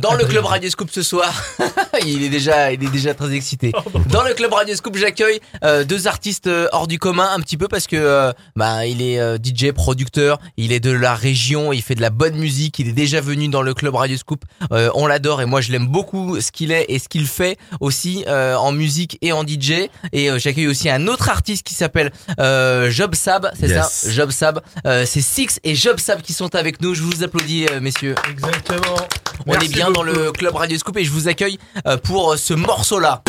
Dans le club Radio Scoop ce soir, il est déjà, il est déjà très excité. Dans le club Radio Scoop, j'accueille euh, deux artistes euh, hors du commun un petit peu parce que euh, bah il est euh, DJ, producteur, il est de la région, il fait de la bonne musique, il est déjà venu dans le club Radio Scoop. Euh, on l'adore et moi je l'aime beaucoup ce qu'il est et ce qu'il fait aussi euh, en musique et en DJ. Et euh, j'accueille aussi un autre artiste qui s'appelle euh, Job Sab, c'est Yes. ça, Job Sab. Euh, c'est Six et Job Sab qui sont avec nous. Je vous applaudis, messieurs. Exactement. On Merci est bien dans le club Radio Scoop et je vous accueille euh, pour ce morceau-là.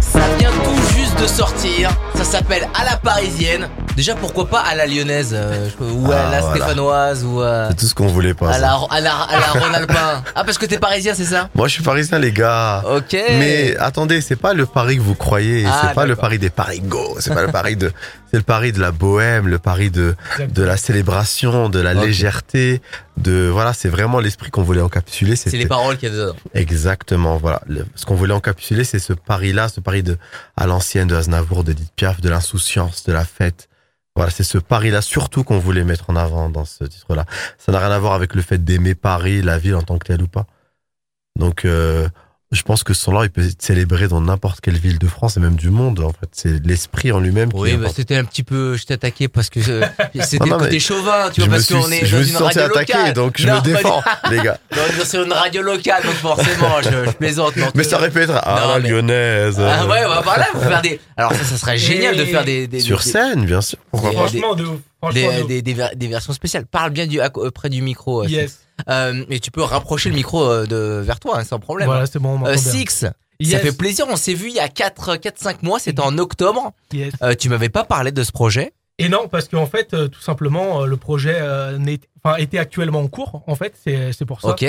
Ça vient tout juste de sortir. Ça s'appelle À la parisienne. Déjà, pourquoi pas à la lyonnaise euh, ou à Ah, la voilà. stéphanoise ou à, C'est tout ce qu'on voulait pas. à la, à la, à la Rhône-Alpin. Ah, parce que t'es parisien, c'est ça? Moi, je suis parisien, les gars. Ok. Mais attendez, c'est pas le Paris que vous croyez, Ah, c'est pas le. Paris des Parigos, c'est pas le Paris de, c'est le Paris de la bohème, le Paris de, de la célébration, de la légèreté, de, voilà, c'est vraiment l'esprit qu'on voulait encapsuler. C'est les paroles qu'il y a dedans. Exactement, voilà. Le- ce qu'on voulait encapsuler, c'est ce Paris-là, ce Paris de, à l'ancienne de Aznavour, d'Edith Piaf, de l'insouciance, de la fête. Voilà, c'est ce Paris-là surtout qu'on voulait mettre en avant dans ce titre-là. Ça n'a rien à voir avec le fait d'aimer Paris, la ville en tant que telle ou pas. Donc, euh, je pense que ce son-là, il peut être célébré dans n'importe quelle ville de France et même du monde. En fait, c'est l'esprit en lui-même qui Oui, est bah, c'était un petit peu. Je t'ai attaqué parce que euh, c'était Non, non, le côté mais chauvin, tu je vois, me parce suis, qu'on est je dans me une senti radio attaqué, locale. donc je Non, me défends, les gars. sur une radio locale, donc forcément, je, je plaisante. non, Mais ça aurait pu être à Non, la mais- lyonnaise. Ah euh, ouais, bah, voilà, vous faire des. Alors ça, ça serait génial de Et- faire des. des Sur des- scène, bien sûr. Des-. Franchement, de ouf. Franchement, des, de ouf. des, des ver- des versions spéciales. Parle bien du, près du micro. euh, Yes. Euh, et tu peux rapprocher le micro euh, de, vers toi, hein, sans problème. Voilà, c'est bon, on Euh. Six, ça fait plaisir. On s'est vu il y a 4, 4 5 mois. C'était en octobre. Yes. Euh, tu m'avais pas parlé de ce projet. Et non, parce qu'en fait, euh, tout simplement, euh, le projet euh, n'est- enfin, était actuellement en cours, en fait, c'est c'est pour ça. Ok.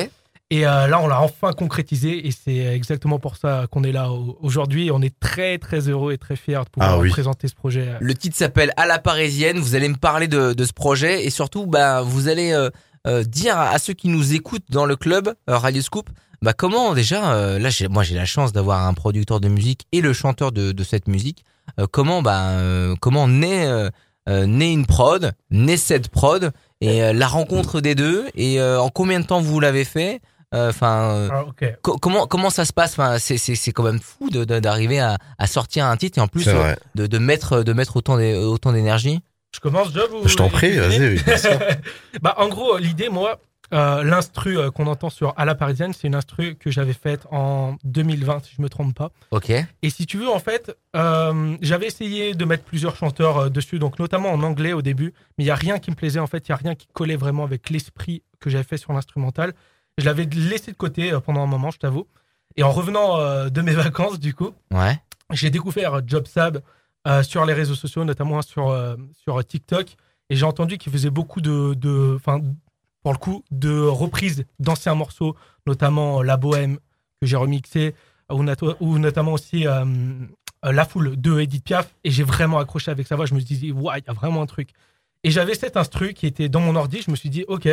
Et euh, là, on l'a enfin concrétisé, et c'est exactement pour ça qu'on est là au- aujourd'hui. On est très, très heureux et très fiers de pouvoir Ah oui. présenter ce projet. Le titre s'appelle À la parisienne. Vous allez me parler de, de ce projet et surtout, bah, vous allez euh, dire à, à ceux qui nous écoutent dans le club euh, Radio Scoop, bah, comment déjà, euh, là, moi j'ai la chance d'avoir un producteur de musique et le chanteur de, de cette musique. Euh, comment, bah, euh, comment naît, euh, euh, naît une prod, naît cette prod et euh, la rencontre des deux et euh, en combien de temps vous l'avez fait? Enfin. euh, Ah, co- Comment comment ça se passe? Enfin, c'est c'est c'est quand même fou de- de- d'arriver à, à sortir un titre et en plus euh, de, de mettre de mettre autant autant d'énergie. Je commence, Job ou Je t'en prie, vas-y. bah, en gros, l'idée, moi, euh, l'instru euh, qu'on entend sur À la Parisienne, c'est une instru que j'avais faite en 2020, si je me trompe pas. Ok. Et si tu veux, en fait, euh, j'avais essayé de mettre plusieurs chanteurs dessus, donc notamment en anglais au début, mais il n'y a rien qui me plaisait, en fait, il n'y a rien qui collait vraiment avec l'esprit que j'avais fait sur l'instrumental. Je l'avais laissé de côté pendant un moment, je t'avoue. Et en revenant de mes vacances, du coup, Ouais. j'ai découvert Job Sab euh, sur les réseaux sociaux, notamment sur, euh, sur TikTok. Et j'ai entendu qu'il faisait beaucoup de, de, pour le coup, de reprises d'anciens morceaux, notamment euh, La Bohème que j'ai remixé, ou, ou notamment aussi La Foule de Edith Piaf. Et j'ai vraiment accroché avec sa voix. Je me suis dit, ouais, il y a vraiment un truc. Et j'avais cet instru qui était dans mon ordi. Je me suis dit, ok,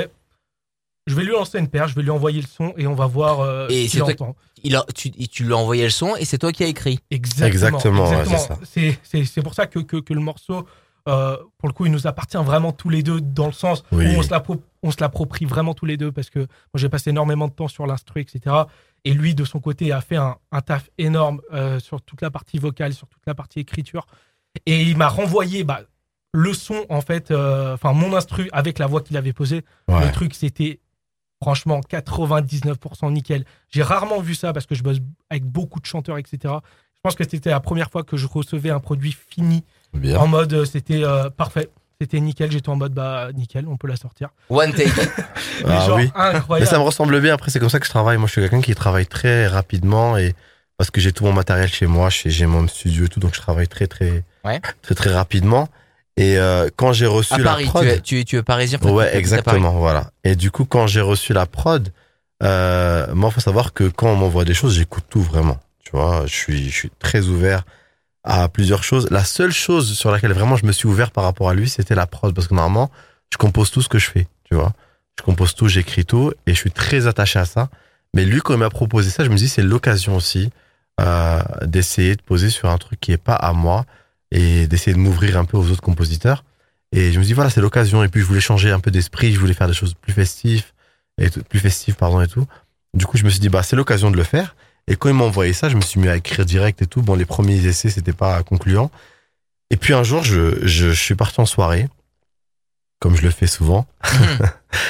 je vais lui lancer une paire, je vais lui envoyer le son et on va voir euh, Et qu'il toi-. Il a, tu, tu lui as envoyé le son et c'est toi qui as écrit. Exactement. Exactement, ouais, c'est ça. C'est- c'est c'est pour ça que, que, que le morceau, euh, pour le coup, il nous appartient vraiment tous les deux dans le sens Oui. où on se l'appro- on se l'approprie vraiment tous les deux parce que moi j'ai passé énormément de temps sur l'instru, etc. Et lui, de son côté, a fait un, un taf énorme euh, sur toute la partie vocale, sur toute la partie écriture. Et il m'a renvoyé bah, le son, en fait, euh, enfin mon instru avec la voix qu'il avait posée. Ouais. Le truc, c'était franchement 99% nickel. J'ai rarement vu ça parce que je bosse avec beaucoup de chanteurs, etc. Je pense que c'était la première fois que je recevais un produit fini Bien. en mode euh, c'était euh, parfait. C'était nickel. J'étais en mode bah nickel, on peut la sortir. One take. Mais Ah genre oui. Mais incroyable. ça me ressemble bien. Après, c'est comme ça que je travaille. Moi, je suis quelqu'un qui travaille très rapidement et parce que j'ai tout mon matériel chez moi, chez- j'ai mon studio et tout, donc je travaille très, très, Ouais. très, très rapidement. Et euh, quand j'ai reçu à la Paris, prod, tu es, tu es, tu es parisien. ouais, exactement, voilà. Et du coup, quand j'ai reçu la prod, euh, moi, faut savoir que quand on m'envoie des choses, j'écoute tout vraiment. Tu vois, je suis, je suis très ouvert à plusieurs choses. La seule chose sur laquelle vraiment je me suis ouvert par rapport à lui, c'était la prod, parce que normalement, je compose tout ce que je fais, tu vois. Je compose tout, j'écris tout, et je suis très attaché à ça. Mais lui, quand il m'a proposé ça, je me dis c'est l'occasion aussi euh, d'essayer de poser sur un truc qui est pas à moi et d'essayer de m'ouvrir un peu aux autres compositeurs. Et je me dis voilà, c'est l'occasion. Et puis je voulais changer un peu d'esprit, je voulais faire des choses plus festives et tout- plus festives pardon et tout. Du coup, je me suis dit bah c'est l'occasion de le faire. Et quand ils m'ont envoyé ça, je me suis mis à écrire direct et tout. Bon, les premiers essais c'était pas concluant. Et puis un jour, je, je, je suis parti en soirée, comme je le fais souvent.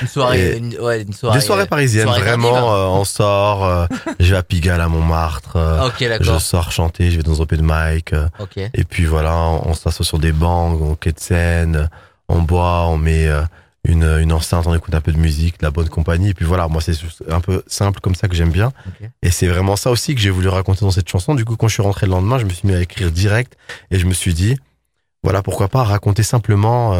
Une soirée, une, ouais, une soirée. Des soirées parisiennes, soirée vraiment. tardive. euh, on sort, euh, je vais à Pigalle à Montmartre. euh, Ah, ok, je sors chanter, je vais dans un open mic. euh, Ok. et puis voilà, on s'assoit sur des bancs, on quai de scène, on boit, on met une, une enceinte, on écoute un peu de musique, de la bonne compagnie. Et puis voilà, moi c'est un peu simple comme ça que j'aime bien. Et c'est vraiment ça aussi que j'ai voulu raconter dans cette chanson. Du coup, quand je suis rentré le lendemain, je me suis mis à écrire direct et je me suis dit, voilà, pourquoi pas raconter simplement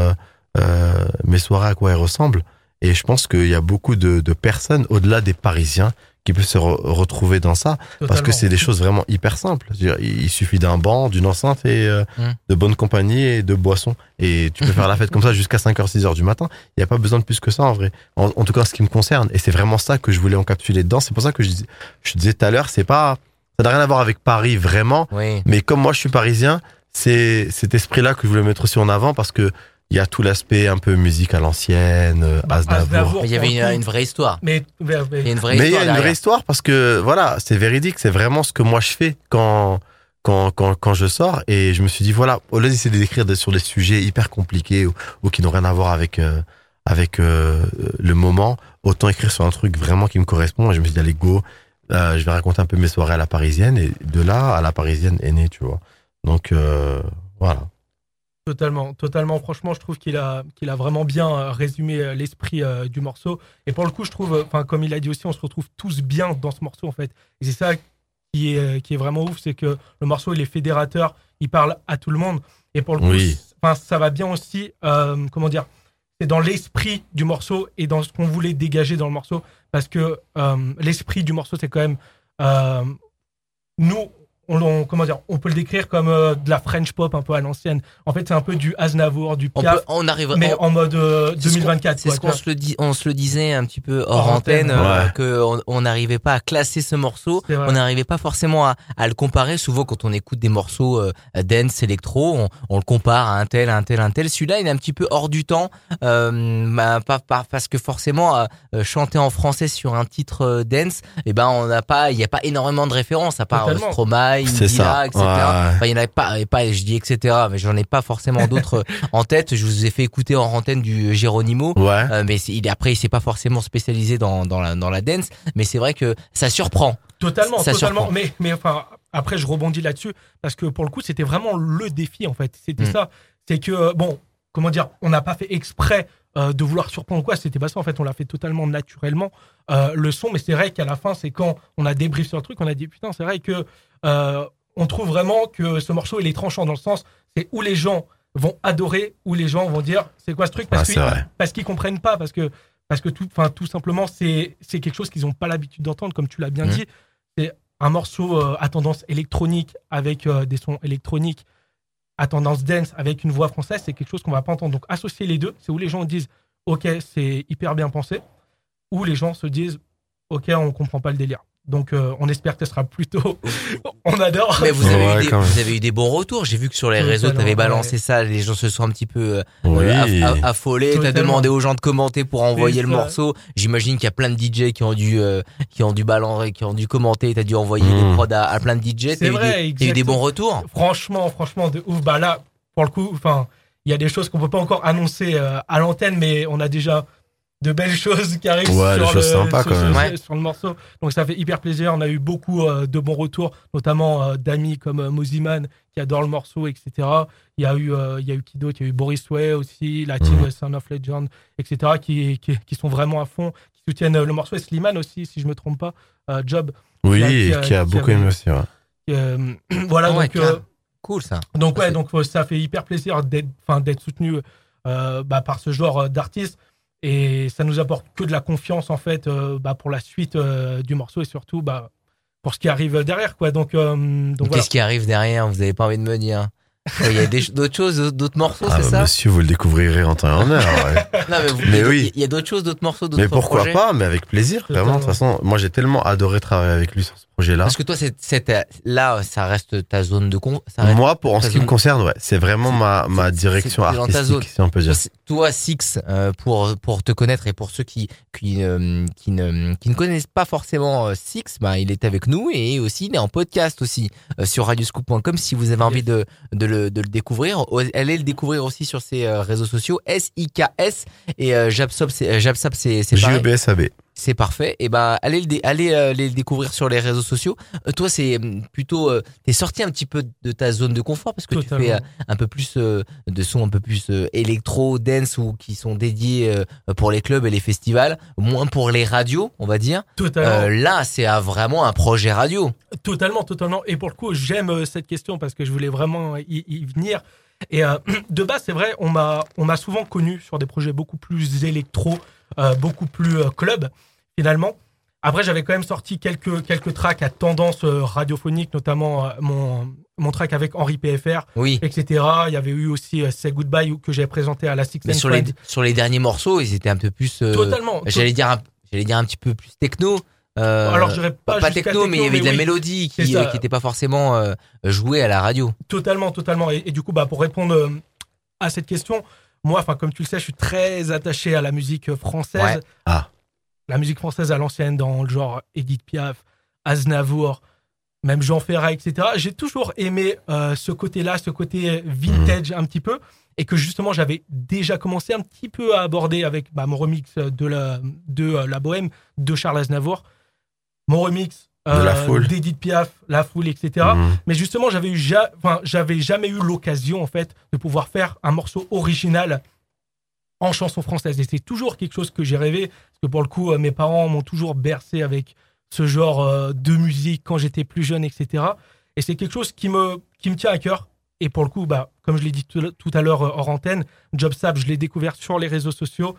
euh, mes soirées à quoi elles ressemblent. Et je pense qu'il y a beaucoup de, de personnes, au-delà des Parisiens, qui peuvent se re- retrouver dans ça. Parce que c'est des choses vraiment hyper simples. Il suffit d'un banc, d'une enceinte et euh, Mm. de bonne compagnie et de boissons. Et tu peux faire la fête comme ça jusqu'à 5h, 6h du matin. Il n'y a pas besoin de plus que ça en vrai. En, en tout cas, en ce qui me concerne. Et c'est vraiment ça que je voulais encapsuler dedans. C'est pour ça que je, dis- je disais tout à l'heure, c'est pas, ça n'a rien à voir avec Paris vraiment. Oui. Mais comme moi, je suis parisien, c'est cet esprit-là que je voulais mettre aussi en avant parce que il y a tout l'aspect un peu musique à l'ancienne, euh, Bah, Aznavour. Il y avait une, vraie histoire. Mais, mais- mais- Il y a une vraie Mais il y histoire. a une vraie histoire parce que voilà, c'est véridique, c'est vraiment ce que moi je fais quand quand quand quand je sors et je me suis dit voilà, au lieu d'essayer d'écrire sur des sujets hyper compliqués ou, ou qui n'ont rien à voir avec euh, avec euh, le moment, autant écrire sur un truc vraiment qui me correspond. Et je me suis dit allez go, euh, je vais raconter un peu mes soirées à la parisienne et de là à la parisienne est né, tu vois. Donc euh, voilà. Totalement, totalement. Franchement, je trouve qu'il a, qu'il a vraiment bien euh, résumé euh, l'esprit euh, du morceau. Et pour le coup, je trouve, enfin, comme il a dit aussi, on se retrouve tous bien dans ce morceau, en fait. Et c'est ça qui est, qui est vraiment ouf, c'est que le morceau, il est fédérateur, il parle à tout le monde. Et pour le coup, Oui. ça va bien aussi, euh, comment dire, c'est dans l'esprit du morceau et dans ce qu'on voulait dégager dans le morceau. Parce que euh, l'esprit du morceau, c'est quand même, nous, on, on- comment dire, on peut le décrire comme euh, de la French pop un peu à l'ancienne. En fait, c'est un peu du Aznavour, du On, Piaf, peut, on arrive. mais on- en mode euh, c'est ce qu'on- 2024. C'est ce se le dit, on se le disait un petit peu hors, Hors antenne, antenne, euh, que on- on n'arrivait pas à classer ce morceau. On n'arrivait pas forcément à, à le comparer. Souvent, quand on écoute des morceaux euh, dance, électro, on, on le compare à un tel, à un tel, à un tel. Celui-là, il est un petit peu hors du temps, euh, bah, pas, pas- parce que forcément, chanter en français sur un titre euh, dance, eh ben, on n'a pas, il n'y a pas énormément de références à part euh, Ça. etc. Ouais. Enfin, il y en avait pas, et pas, je dis etc. Mais j'en ai pas forcément d'autres euh, en tête. Je vous ai fait écouter en antenne du Geronimo. Ouais. Euh, mais il, après, il s'est pas forcément spécialisé dans, dans, la, dans la dance, mais c'est vrai que ça surprend. Totalement, Ça totalement. surprend. Mais, mais enfin, après, je rebondis là-dessus parce que pour le coup, c'était vraiment le défi en fait. C'était Mm. ça. C'est que, euh, bon, comment dire, on n'a pas fait exprès euh, de vouloir surprendre quoi. C'était pas ça en fait. On l'a fait totalement naturellement. euh, le son, mais c'est vrai qu'à la fin, c'est quand on a débrief sur le truc, on a dit putain, c'est vrai que euh, on trouve vraiment que ce morceau il est tranchant dans le sens, c'est où les gens vont adorer, où les gens vont dire c'est quoi ce truc? Parce Ah, qu'ils comprennent pas, parce que parce que tout, enfin tout simplement c'est c'est quelque chose qu'ils n'ont pas l'habitude d'entendre, comme tu l'as bien Mhm. dit. C'est un morceau à tendance électronique avec des sons électroniques, à tendance dance avec une voix française, c'est quelque chose qu'on va pas entendre. Donc associer les deux, c'est où les gens disent ok c'est hyper bien pensé, ou les gens se disent ok on comprend pas le délire. Donc euh, on espère que ce sera plutôt on adore. Mais vous avez, Ouais, eu, des, quand même. vous avez eu des bons retours. J'ai vu que sur les réseaux, tu avais balancé ouais. ça. Les gens se sont un petit peu euh, Oui. aff- aff- affolés. Tu as demandé aux gens de commenter pour envoyer le morceau. J'imagine qu'il y a plein de DJ qui ont dû, euh, qui ont dû balancer, qui ont dû commenter. Tu as dû envoyer des prods à, à plein de DJ. C'est T'as eu, des- bons retours? franchement, franchement, de ouf. Bah là, pour le coup, enfin, il y a des choses qu'on peut pas encore annoncer euh, à l'antenne, mais on a déjà de belles choses qui arrivent Ouais, sur, des le, choses sympas, sur, quand sur- même. Ouais. sur le morceau. Donc ça fait hyper plaisir. On a eu beaucoup euh, de bons retours, notamment euh, d'amis comme euh, Moziman qui adore le morceau, etc. Il y a eu, euh, il y a eu qui d'autre? Il y a eu Boris Way aussi, la team. Son of Legend, etc. Qui, qui, qui sont vraiment à fond, qui soutiennent le morceau. Et Slimane aussi, si je me trompe pas, euh, Job. Oui, Qui a- qui a, qui a- qui beaucoup aimé aussi. Ouais. Euh, voilà, Ah donc. Cool ça. donc ouais, donc ça fait hyper plaisir d'être, enfin d'être soutenu euh, bah, par ce genre euh, d'artiste et ça nous apporte que de la confiance en fait euh, bah, pour la suite euh, du morceau et surtout bah pour ce qui arrive derrière quoi. Donc euh, donc voilà. Qu'est-ce qui arrive derrière? Vous avez pas envie de me dire? Il y a des- d'autres choses, d'autres morceaux, Ah, c'est bah, ça? monsieur, vous le découvrirez en temps et en heure. ouais. Non, mais, vous- Mais il y a- oui. Il y a d'autres choses, d'autres morceaux, d'autres mais pourquoi projets pas Mais avec plaisir, vraiment. De toute façon, moi, j'ai tellement adoré travailler avec lui sur ce projet-là. Parce que toi, c'est, ta- là, ça reste ta zone de con. Ça reste, Moi, pour en ce qui me concerne, ouais, c'est vraiment ma, ma direction dans ta zone. artistique, si on peut dire. toi, Six, euh, pour pour te connaître et pour ceux qui qui euh, qui ne qui ne connaissent pas forcément euh, Six, bah, il est avec nous et aussi il est en podcast aussi euh, sur radioscoop.com si vous avez envie de de le de le découvrir. Allez le découvrir aussi sur ses euh, réseaux sociaux S I K S et euh, c'est euh, c'est. JEBSAB. C'est parfait. Et ben allez le allez euh, les le découvrir sur les réseaux sociaux. Euh, toi c'est hum, plutôt euh, t'es sorti un petit peu de ta zone de confort parce que tu fais euh, un peu plus euh, de sons un peu plus euh, électro dance ou qui sont dédiés euh, pour les clubs et les festivals, moins pour les radios, on va dire. Totalement. Euh, là, c'est vraiment un projet radio. Totalement, totalement. Et pour le coup, j'aime euh, cette question parce que je voulais vraiment y, y venir. Et euh, de base, c'est vrai, on m'a, on m'a souvent connu sur des projets beaucoup plus électro, euh, beaucoup plus euh, club, finalement. Après, j'avais quand même sorti quelques, quelques tracks à tendance euh, radiophonique, notamment euh, mon, mon track avec Henri PFR, Oui. etc. Il y avait eu aussi euh, Say Goodbye que j'ai présenté à la Six Mais sur les sur les derniers morceaux, ils étaient un peu plus euh, Totalement. j'allais dire un, j'allais dire un petit peu plus techno. Euh, Alors, je pas, pas techno, mais il y avait de la oui. mélodie qui ça. euh, qui était pas forcément euh, jouée à la radio. Totalement, totalement. Et, et du coup, bah, pour répondre euh, à cette question, moi, enfin, comme tu le sais, je suis très attaché à la musique française. Ouais. Ah. La musique française à l'ancienne, dans le genre Edith Piaf, Aznavour, même Jean Ferrat, etc. J'ai toujours aimé euh, ce côté-là, ce côté vintage un petit peu, et que justement, j'avais déjà commencé un petit peu à aborder avec bah, mon remix de la, de euh, la Bohème de Charles Aznavour, mon remix euh, De La Foule. d'Edith Piaf, La Foule, etc. Mhm. Mais justement, j'avais eu ja- enfin, j'avais jamais eu l'occasion en fait de pouvoir faire un morceau original en chanson française. Et c'est toujours quelque chose que j'ai rêvé, parce que pour le coup, euh, mes parents m'ont toujours bercé avec ce genre euh, de musique quand j'étais plus jeune, etc. Et c'est quelque chose qui me, qui me tient à cœur. Et pour le coup, bah, comme je l'ai dit tout, à l'heure euh, hors antenne, JobSap, je l'ai découvert sur les réseaux sociaux.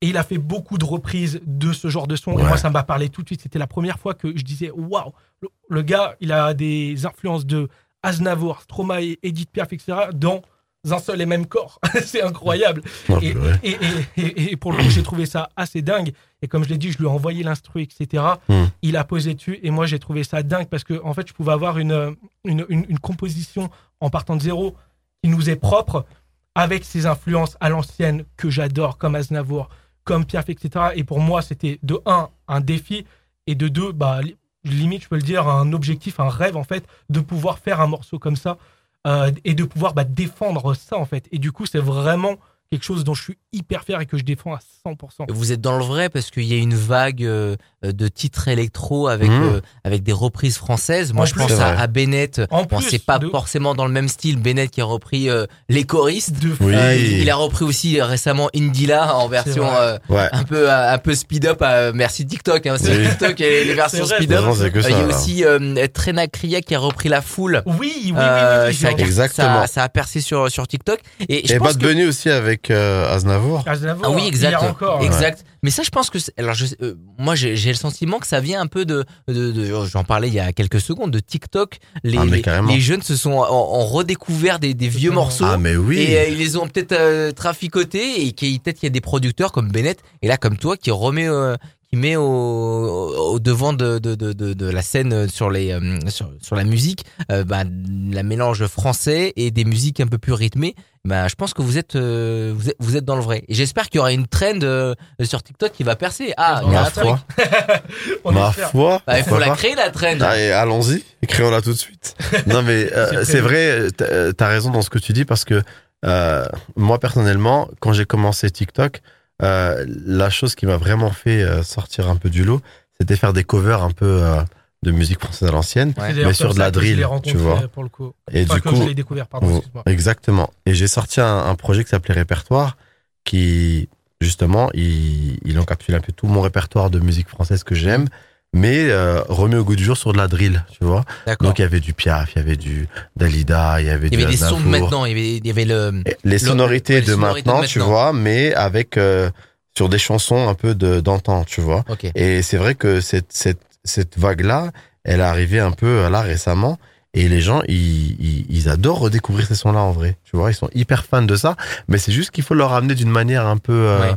Et il a fait beaucoup de reprises de ce genre de son. Et moi, ça m'a parlé tout de suite. C'était la première fois que je disais Waouh, le, le gars, il a des influences de Aznavour, Stromae, Edith Piaf, etc. dans un seul et même corps. c'est incroyable. Et, purée. et, et- et- et pour le coup, j'ai trouvé ça assez dingue. Et comme je l'ai dit, je lui ai envoyé l'instru, etc. Hmm. Il a posé dessus. Et moi, j'ai trouvé ça dingue parce que, en fait, je pouvais avoir une, une, une- une composition en partant de zéro qui nous est propre avec ses influences à l'ancienne que j'adore, comme Aznavour, comme Piaf, etc. Et pour moi, c'était de un, un défi. Et de deux, bah, li- limite, je peux le dire, un objectif, un rêve, en fait, de pouvoir faire un morceau comme ça euh, et de pouvoir bah, défendre ça, en fait. Et du coup, c'est vraiment quelque chose dont je suis hyper fier et que je défends à 100%. Vous êtes dans le vrai parce qu'il y a une vague euh, de titres électro avec Mhm. euh, avec des reprises françaises. Moi, En je plus, pense à, Bennett. En Bon, plus c'est pas de- forcément dans le même style. Bennett qui a repris euh, les choristes. De fou. Oui. Euh, il a repris aussi récemment Indila en version euh, Ouais. un peu un peu speed up. euh, merci TikTok. Hein, c'est Oui. TikTok et les versions vrai, speed up. Euh, ça. Il y a aussi euh, Trena Kriya qui a repris la foule. Oui, oui, oui, oui, oui, ça, j'ai- Exactement. ça, ça a percé sur sur TikTok. Et, je Et pense Bad que Bunny aussi avec euh, Aznavour. Aznavour, Ah oui, exact, hier encore. exact. Mais ça, je pense que, c'est- alors, je, euh, moi, j'ai le sentiment que ça vient un peu de, de, de- j'en parlais il y a quelques secondes, de TikTok. Les, Ah, les, les jeunes se sont ont, ont redécouvert des, des vieux morceaux. Ah, mais oui. Et euh, ils les ont peut-être euh, traficotés et peut-être qu'il y a des producteurs comme Bennett et là comme toi qui remet euh, qui met au, devant de, de, de, de, la scène sur les euh, sur, sur la musique euh, bah, la mélange français et des musiques un peu plus rythmées. Bah, je pense que vous êtes euh, vous êtes vous êtes dans le vrai. Et j'espère qu'il y aura une trend euh, sur TikTok qui va percer. Ah il y a Ma un truc. foi. On Ma foi. Bah, il faut la créer la trend. Allez, allons-y, écrivons-la tout de suite. Non, mais C'est vrai, t'as raison dans ce que tu dis parce que moi personnellement, quand j'ai commencé TikTok, euh, la chose qui m'a vraiment fait euh, sortir un peu du lot, c'était faire des covers un peu euh, de musique française à l'ancienne. Ouais. Mais sur de la drill, tu vois. Pour le coup. Et Enfin, du que coup, je l'ai découvert, pardon. Exactement. Et j'ai sorti un, un projet qui s'appelait Répertoire, qui justement, il, il encapsule un peu tout mon répertoire de musique française que j'aime, mais euh, remet au goût du jour sur de la drill, tu vois. Donc il y avait du Piaf, il y avait du Dalida, il y avait il y du avait des sons de maintenant il y avait il y avait le Les sonorités, les de, maintenant, tu vois, mais avec euh, sur des chansons un peu d'antan, tu vois. ok Et c'est vrai que cette cette cette vague là, elle est arrivée un peu là récemment. Et les gens, ils, ils, ils adorent redécouvrir ces sons-là en vrai. Tu vois, ils sont hyper fans de ça. Mais c'est juste qu'il faut leur amener d'une manière un peu euh, Ouais.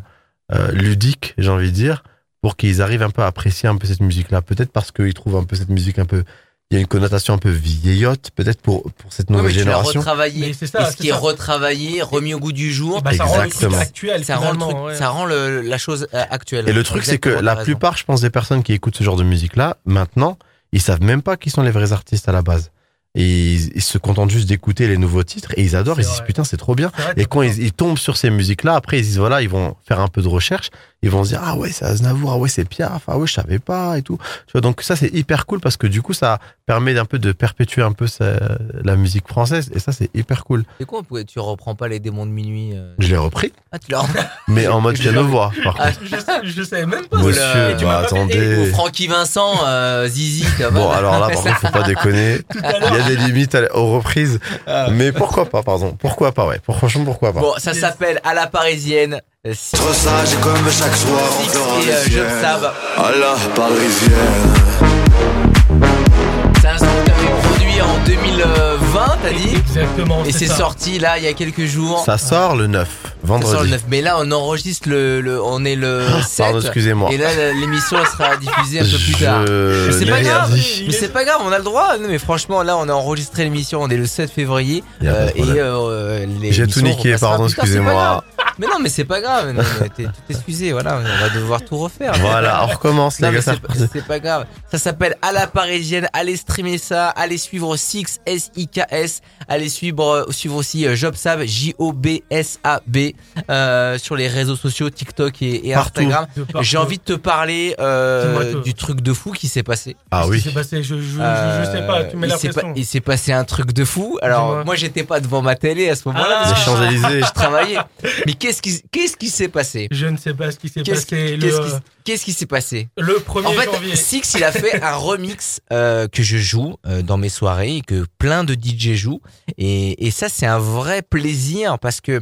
euh, ludique, j'ai envie de dire, pour qu'ils arrivent un peu à apprécier un peu cette musique-là. Peut-être parce qu'ils trouvent un peu cette musique un peu. Il y a une connotation un peu vieillotte, peut-être pour, pour cette nouvelle mais tu l'as génération. retravaillé. Mais c'est ça, et ce qui est ça. retravaillé, remis au goût du jour, bah, ça rend le truc Exactement. actuel. ça rend le finalement, truc, ouais. ça rend le- la chose euh, actuelle. Et le truc, c'est que la raison. plupart, je pense, des personnes qui écoutent ce genre de musique-là, maintenant, ils savent même pas qui sont les vrais artistes à la base. Et ils, ils se contentent juste d'écouter les nouveaux titres et ils adorent, ils se disent putain, c'est trop bien. Vrai, Et quand ils, ils tombent sur ces musiques-là, après ils se disent voilà, ils vont faire un peu de recherche, ils vont se dire ah ouais c'est Aznavour, ah ouais c'est Piaf, ah ouais je savais pas et tout. Tu vois donc ça c'est hyper cool parce que du coup ça permet d'un peu de perpétuer un peu la musique française et ça c'est hyper cool. C'est quoi tu reprends pas les démons de minuit euh Je l'ai repris, Ah, tu l'as mais en mode piano voix par Ah. Je, sais- je savais même pas. Monsieur, tu bah, attendez. Francky Vincent, euh, Zizi, Bon alors là par contre faut pas déconner. Il y a des limites à- aux reprises, mais pourquoi pas pardon, pourquoi pas ouais, pour, franchement pourquoi pas. Bon, ça s'appelle À la parisienne. Six Trop sage comme chaque soir euh, siennes. Sab. À la parisienne. C'est un son que t'avais produit en 2020, t'as dit Exactement. Et c'est sorti là il y a quelques jours. Ça sort le 9, Ça vendredi. sort le 9. Mais là, on enregistre le, le- on est le 7. Pardon, excusez-moi. Et là, l'émission sera diffusée un peu plus tard. Mais c'est pas grave. dit. Mais c'est pas grave, on a le droit. Non, mais franchement, là, on a enregistré l'émission. On est le 7 février. A euh, et euh, J'ai tout niqué, pardon, excusez-moi. Mais non, mais c'est pas grave. Non, t'es tout excusé. Voilà, on va devoir tout refaire. Voilà, on recommence les gars. c'est pas- grave. Ça s'appelle À la Parisienne. Allez streamer ça. Allez suivre Six S-I-K-S. Allez suivre, euh, suivre aussi Jobsab J-O-B-S-A-B euh, sur les réseaux sociaux TikTok et. Instagram. J'ai envie de te parler euh, du truc de fou qui s'est passé. Ah oui. passé? Je, je, je, Euh, je sais pas, tu mets il la Il s'est passé un truc de fou. Alors moi j'étais pas devant ma télé à ce moment-là Ah. je travaillais. Mais qu'est-ce qui qu'est-ce qui s'est passé? Je ne sais pas ce qui s'est passé. qu'est-ce qui qu'est-ce qui s'est passé? le 1er En fait, janvier. Six, il a fait un remix euh, que je joue euh, dans mes soirées et que plein de DJ jouent. Et, et ça, c'est un vrai plaisir parce que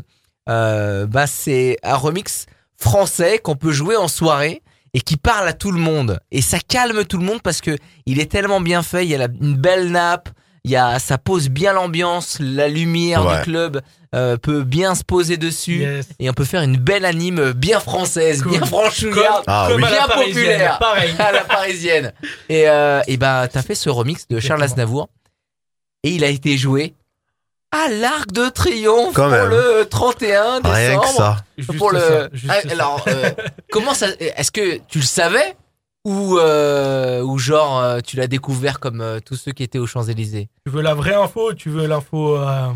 euh, bah, c'est un remix français qu'on peut jouer en soirée et qui parle à tout le monde. Et ça calme tout le monde parce que il est tellement bien fait. Il y a la- une belle nappe. Il y a, ça pose bien l'ambiance. La lumière Ouais. du club euh, peut bien se poser dessus. Yes. Et on peut faire une belle anime bien française, Cool. bien franchouillarde Ah oui. Bien populaire. Pareil. à la parisienne. Et, euh, et bah, t'as fait ce remix de Charles Exactement. Aznavour. Et il a été joué à l'Arc de Triomphe Quand pour même. le 31 décembre. Rien que ça. Juste Pour le. ça, juste Ah, ça. alors, euh, comment ça. Est-ce que tu le savais ou, euh, ou genre euh, tu l'as découvert comme euh, tous ceux qui étaient aux Champs-Élysées? Tu veux la vraie info ou tu veux l'info euh,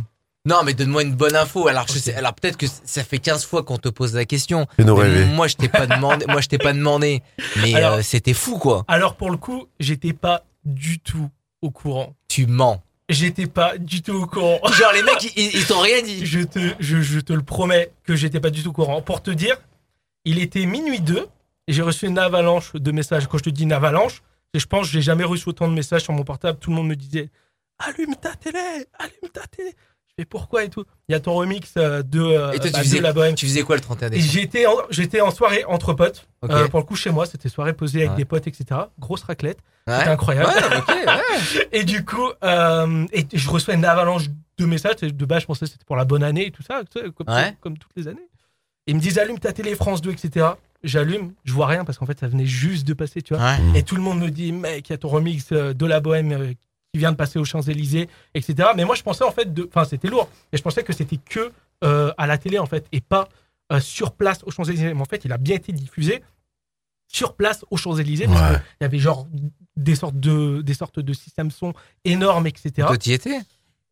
Non, mais donne-moi une bonne info. Alors, je sais, alors peut-être que ça fait 15 fois qu'on te pose la question. Fais-nous Mais rêver. moi, je t'ai pas demandé. moi, je t'ai pas demandé. Mais Alors- euh, c'était fou, quoi. Alors pour le coup, j'étais pas du tout au courant. Tu mens. J'étais pas du tout au courant. Genre, les mecs, ils, t'ont rien dit. Je te, je, je te le promets que j'étais pas du tout au courant. Pour te dire, il était minuit 2 et j'ai reçu une avalanche de messages. Quand je te dis une avalanche, je pense que j'ai jamais reçu autant de messages sur mon portable. Tout le monde me disait allume ta télé, allume ta télé. Je fais pourquoi et tout? Il y a ton remix euh, de, euh, Et toi, tu bah, de faisais, la bohème. tu faisais quoi le 31 Et décembre? j'étais en, j'étais en soirée entre potes. Euh, pour le coup, chez moi, c'était soirée posée avec Ouais. des potes, etc. Grosse raclette. Ouais. C'était incroyable. Ouais. Et du coup, euh, et je reçois une avalanche de messages. De base, je pensais que c'était pour la bonne année et tout ça, comme, toutes les années. Ils me disent allume ta télé France 2, etc. J'allume, je vois rien parce qu'en fait, ça venait juste de passer, tu vois. Et tout le monde me dit mec, il y a ton remix de la bohème qui vient de passer aux Champs-Élysées, etc. Mais moi, je pensais en fait, de... enfin, c'était lourd. Et je pensais que c'était que euh, à la télé, en fait, et pas euh, sur place aux Champs-Élysées. Mais en fait, il a bien été diffusé sur place aux Champs-Élysées parce Ouais. qu'il y avait genre des sortes de, des sortes de systèmes son énormes, etc. Toi, t'y étais?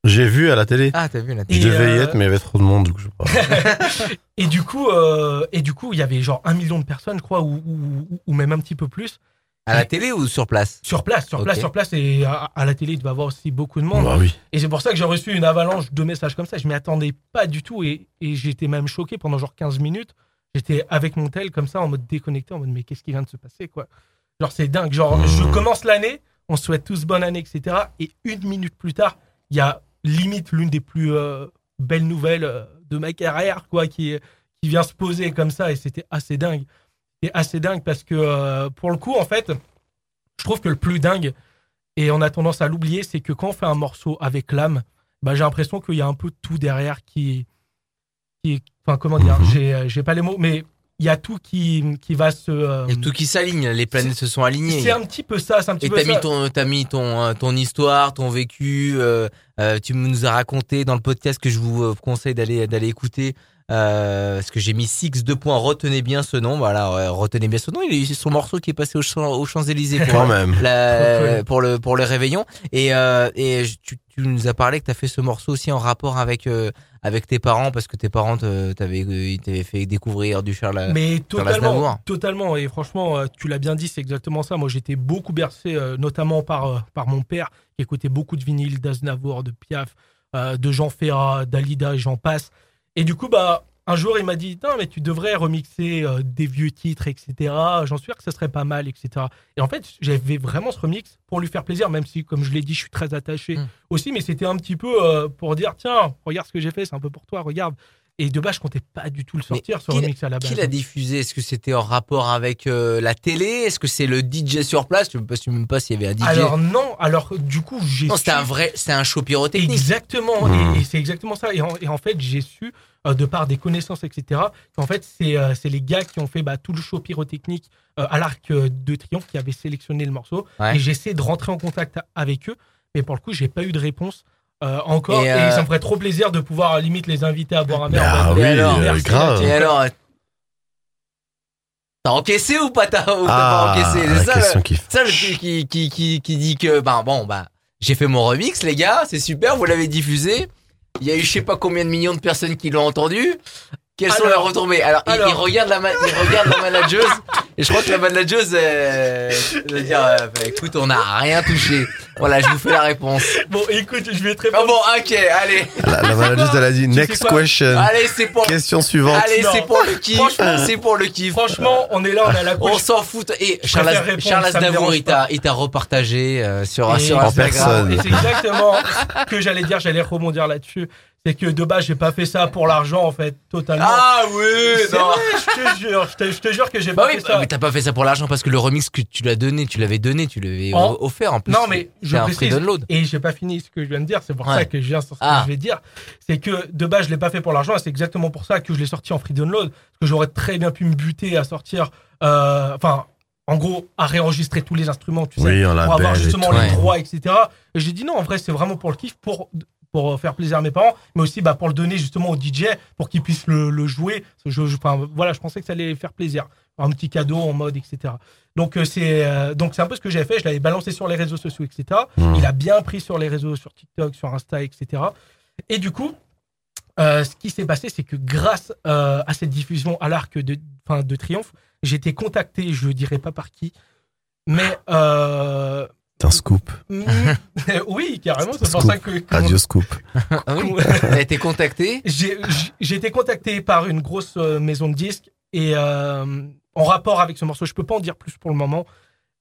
J'ai vu à la télé. Ah, t'as vu la Je Et, devais y être, mais il y avait trop de monde. Donc je sais pas. Et du coup, euh, et du coup, il y avait genre un million de personnes, je crois, ou, ou, ou même un petit peu plus, À la télé ou sur place? Sur place, sur place, sur place. Et à, à la télé, il devait y avoir aussi beaucoup de monde. Bah oui. Et c'est pour ça que j'ai reçu une avalanche de messages comme ça. Je m'y attendais pas du tout et, et j'étais même choqué pendant genre 15 minutes. J'étais avec mon tel comme ça en mode déconnecté, en mode mais qu'est-ce qui vient de se passer quoi? Genre c'est dingue. Genre Mmh. je commence l'année, on se souhaite tous bonne année, etc. Et une minute plus tard, il y a limite l'une des plus euh, belles nouvelles euh, de ma carrière quoi qui, qui vient se poser comme ça et c'était assez dingue. Et assez dingue parce que euh, pour le coup en fait, je trouve que le plus dingue, Et on a tendance à l'oublier, c'est que quand on fait un morceau avec l'âme, bah, j'ai l'impression qu'il y a un peu tout derrière qui, qui enfin comment dire, Mhm. j'ai, j'ai pas les mots, mais il y a tout qui, qui va se. euh, Et tout qui s'aligne, les planètes se sont alignées. c'est un petit peu ça, c'est un petit Et peu t'as ça. mis ton, t'as mis ton, euh, ton histoire, ton vécu. euh, euh, tu nous as raconté dans le podcast que je vous euh, conseille d'aller écouter. Euh, parce que j'ai mis Six deux points. Retenez bien ce nom. Voilà, retenez bien ce nom. Il a eu son morceau qui est passé aux Champs Élysées pour, Quand même. la- Trop cool. pour le pour le réveillon. Et euh, et tu, tu nous as parlé que t'as fait ce morceau aussi en rapport avec euh, avec tes parents parce que tes parents t'avaient ils t'avaient fait découvrir du Charles. Mais totalement, totalement. Et franchement, tu l'as bien dit, c'est exactement ça. Moi, j'étais beaucoup bercé, notamment par, par mon père, qui écoutait beaucoup de vinyles d'Aznavour, de Piaf, euh, de Jean Ferrat, d'Alida, et j'en passe. Et du coup, bah, un jour, il m'a dit, non, mais tu devrais remixer euh, des vieux titres, etc. J'en suis sûr que ça serait pas mal, etc. Et en fait, j'avais vraiment ce remix pour lui faire plaisir, même si, comme je l'ai dit, je suis très attaché Mm. aussi. Mais c'était un petit peu euh, pour dire, tiens, regarde ce que j'ai fait, c'est un peu pour toi, regarde. Et de base, je comptais pas du tout le Mais sortir, ce qui l'a- remix à la base. Qui l'a diffusé? Est-ce que c'était en rapport avec euh, la télé? Est-ce que c'est le DJ sur place? Je ne sais même pas s'il y avait un DJ. Alors non, alors du coup j'ai non, su c'était un vrai, c'était un show pyrotechnique. exactement Hmm. et, et c'est exactement ça et en, et en fait j'ai su euh, de par des connaissances etc qu'en fait c'est euh, c'est les gars qui ont fait bah, tout le show pyrotechnique euh, à l'arc de triomphe qui avaient sélectionné le morceau Ouais. et j'essaie de rentrer en contact avec eux mais pour le coup j'ai pas eu de réponse euh, encore Et, et, euh, ça me ferait trop plaisir de pouvoir euh, limite les inviter à boire un verre Ah oui, alors, euh, grave. Et alors, euh, t'as encaissé ou pas T'as t'as pas Ah, encaissé? C'est ça, le- qui ça le truc qui, qui, qui, qui dit que ben bon bah j'ai fait mon remix les gars, c'est super, vous l'avez diffusé. Il y a eu je sais pas combien de millions de personnes qui l'ont entendu. Quelles sont Alors- leurs retombées? Alors, il- il, alors- regarde la ma- il regarde la manageuse et je crois que la manageuse euh, veut dire euh, bah, écoute on n'a rien touché. Voilà, je vous fais la réponse. bon écoute je vais te Ah répondre bon, OK, allez. La, la manageuse, elle a dit next question. Allez, c'est pour Question suivante. Allez, c'est pour le kiff. Franchement- C'est pour le kiff. franchement on est là on est à la On couche s'en fout. Et Je Charles, Aznavour, il t'a, il t'a repartagé euh, sur, Et sur En Instagram. personne. Et c'est exactement ce que j'allais dire, j'allais rebondir là-dessus. C'est que de base, j'ai pas fait ça pour l'argent, en fait, totalement. Ah oui, non. vrai, je te jure, je te, je te jure que j'ai Bah pas oui, fait ça. mais t'as pas fait ça pour l'argent parce que le remix que tu l'as donné, tu l'avais donné, tu l'avais En- offert en plus. Non, mais je un free précise, download. et j'ai pas fini ce que je viens de dire, c'est pour Ouais. ça que je viens sur ce Ah. que je vais dire. C'est que de base, je l'ai pas fait pour l'argent, et c'est exactement pour ça que je l'ai sorti en free download. Parce que j'aurais très bien pu me buter à sortir, euh, enfin, en gros, à réenregistrer tous les instruments, tu sais. Oui, on pour avoir justement les droits, etc. Et j'ai dit non, en vrai, c'est vraiment pour le kiff, pour, pour faire plaisir à mes parents, mais aussi bah, pour le donner justement au DJ, pour qu'ils puissent le, le jouer. Je, je- enfin, voilà, je pensais que ça allait faire plaisir. Un petit cadeau en mode, etc. Donc, euh, c'est euh, donc c'est un peu ce que j'ai fait. Je l'avais balancé sur les réseaux sociaux, etc. Hmm. Il a bien pris sur les réseaux, sur TikTok, sur Insta, etc. Et du coup, euh, ce qui s'est passé, c'est que grâce euh, à cette diffusion à l'arc de, de triomphe, j'ai été contacté, je ne dirai pas par qui, mais euh, un scoop. oui, carrément, c'est pour ça que, que- Radio scoop. Ah oui. T'as été contacté. j'ai j'ai été contacté par une grosse euh, maison de disques et euh, en rapport avec ce morceau, je peux pas en dire plus pour le moment,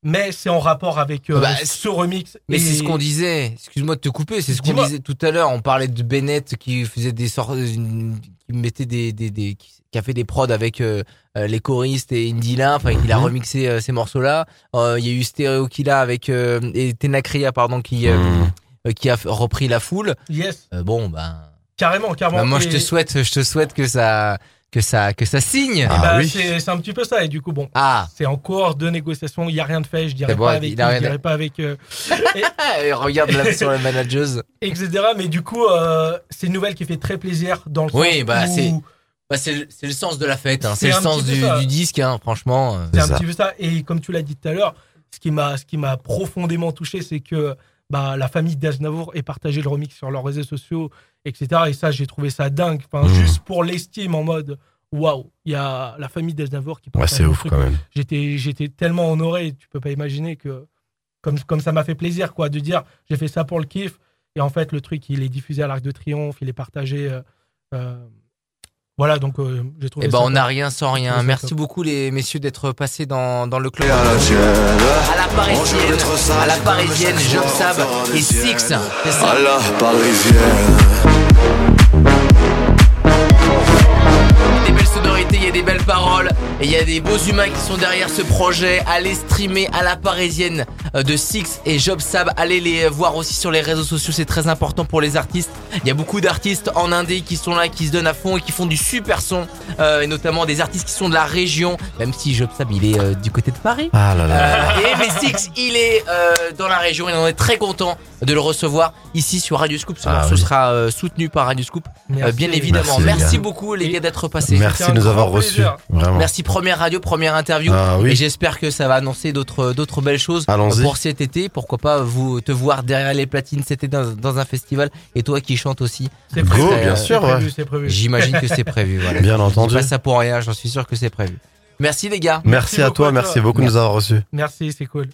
mais c'est en rapport avec euh, Bah, ce remix. Mais Et- c'est ce qu'on disait. Excuse-moi de te couper. C'est ce qu'on disait tout à l'heure. On parlait de Bennett qui faisait des sortes, une- qui mettait des, des, des qui, a fait des prods avec euh, euh, les choristes et Indila. Enfin, il a Mhm. remixé euh, ces morceaux-là. Euh, Il y a eu Stereo Killa avec euh, et Tenakria, pardon, qui euh, euh, qui a repris la foule. Yes, Euh, bon, ben. carrément, carrément. bah, moi, je te souhaite, je te souhaite que ça, que ça, que ça signe. Ah bah, oui. c'est un petit peu ça. Et du coup, bon, Ah, c'est en cours de négociation. Il n'y a rien de fait. Je dirais bon, pas avec il je dirais de- pas avec euh, et regarde là sur la manageuse. etc. Mais du coup, euh, c'est une nouvelle qui fait très plaisir dans le Oui, sens bah, où c'est- Bah, c'est le, sens de la fête. Hein. C'est le sens du, disque, hein, franchement. c'est C'est un ça. petit peu ça. Et comme tu l'as dit tout à l'heure, ce qui m'a ce qui m'a profondément touché, c'est que bah, la famille d'Aznavour ait partagé le remix sur leurs réseaux sociaux, etc. Et ça, j'ai trouvé ça dingue. Enfin, Mhm. juste pour l'estime en mode. Waouh, il y a la famille d'Aznavour qui Ouais, partage c'est le ouf truc. quand même. j'étais j'étais tellement honoré tu peux pas imaginer que comme comme ça m'a fait plaisir quoi de dire j'ai fait ça pour le kiff et en fait le truc il est diffusé à l'Arc de Triomphe il est partagé euh, euh, voilà donc euh, j'ai trouvé Eh ben, ça on n'a rien sans rien. Merci beaucoup, les messieurs, d'être passés dans, dans le club. À la parisienne, à la parisienne, Job Sab et Six. ça. à la parisienne. Il y a des belles sonorités, il y a des belles paroles et il y a des beaux humains qui sont derrière ce projet. Allez streamer à la parisienne de Six et Job Sab. Allez les voir aussi sur les réseaux sociaux, c'est très important pour les artistes. Il y a beaucoup d'artistes en Indé qui sont là, qui se donnent à fond et qui font du super son, euh, et notamment des artistes qui sont de la région, même si Job Sab il est euh, du côté de Paris. Ah là là. Euh, et mais Six, il est euh, dans la région et on est très content de le recevoir ici sur Radio Scoop. Ce Ah morceau oui. sera euh, soutenu par Radio Scoop, euh, Merci. bien évidemment. Merci, beaucoup les gars d'être passés. Merci de nous avoir reçus. Merci première radio, première interview. Ah Et oui. j'espère que ça va annoncer d'autres d'autres belles choses Allons-y. Pour cet été. Pourquoi pas vous te voir derrière les platines cet été dans, dans un festival et toi qui chantes aussi. C'est Go, prévu, bien c'est sûr, prévu, ouais. c'est prévu. J'imagine que c'est prévu. Voilà. Bien entendu. pas ça pour rien. J'en suis sûr que c'est prévu. Merci les gars. Merci à toi, à merci beaucoup de nous avoir reçus. Merci, c'est cool.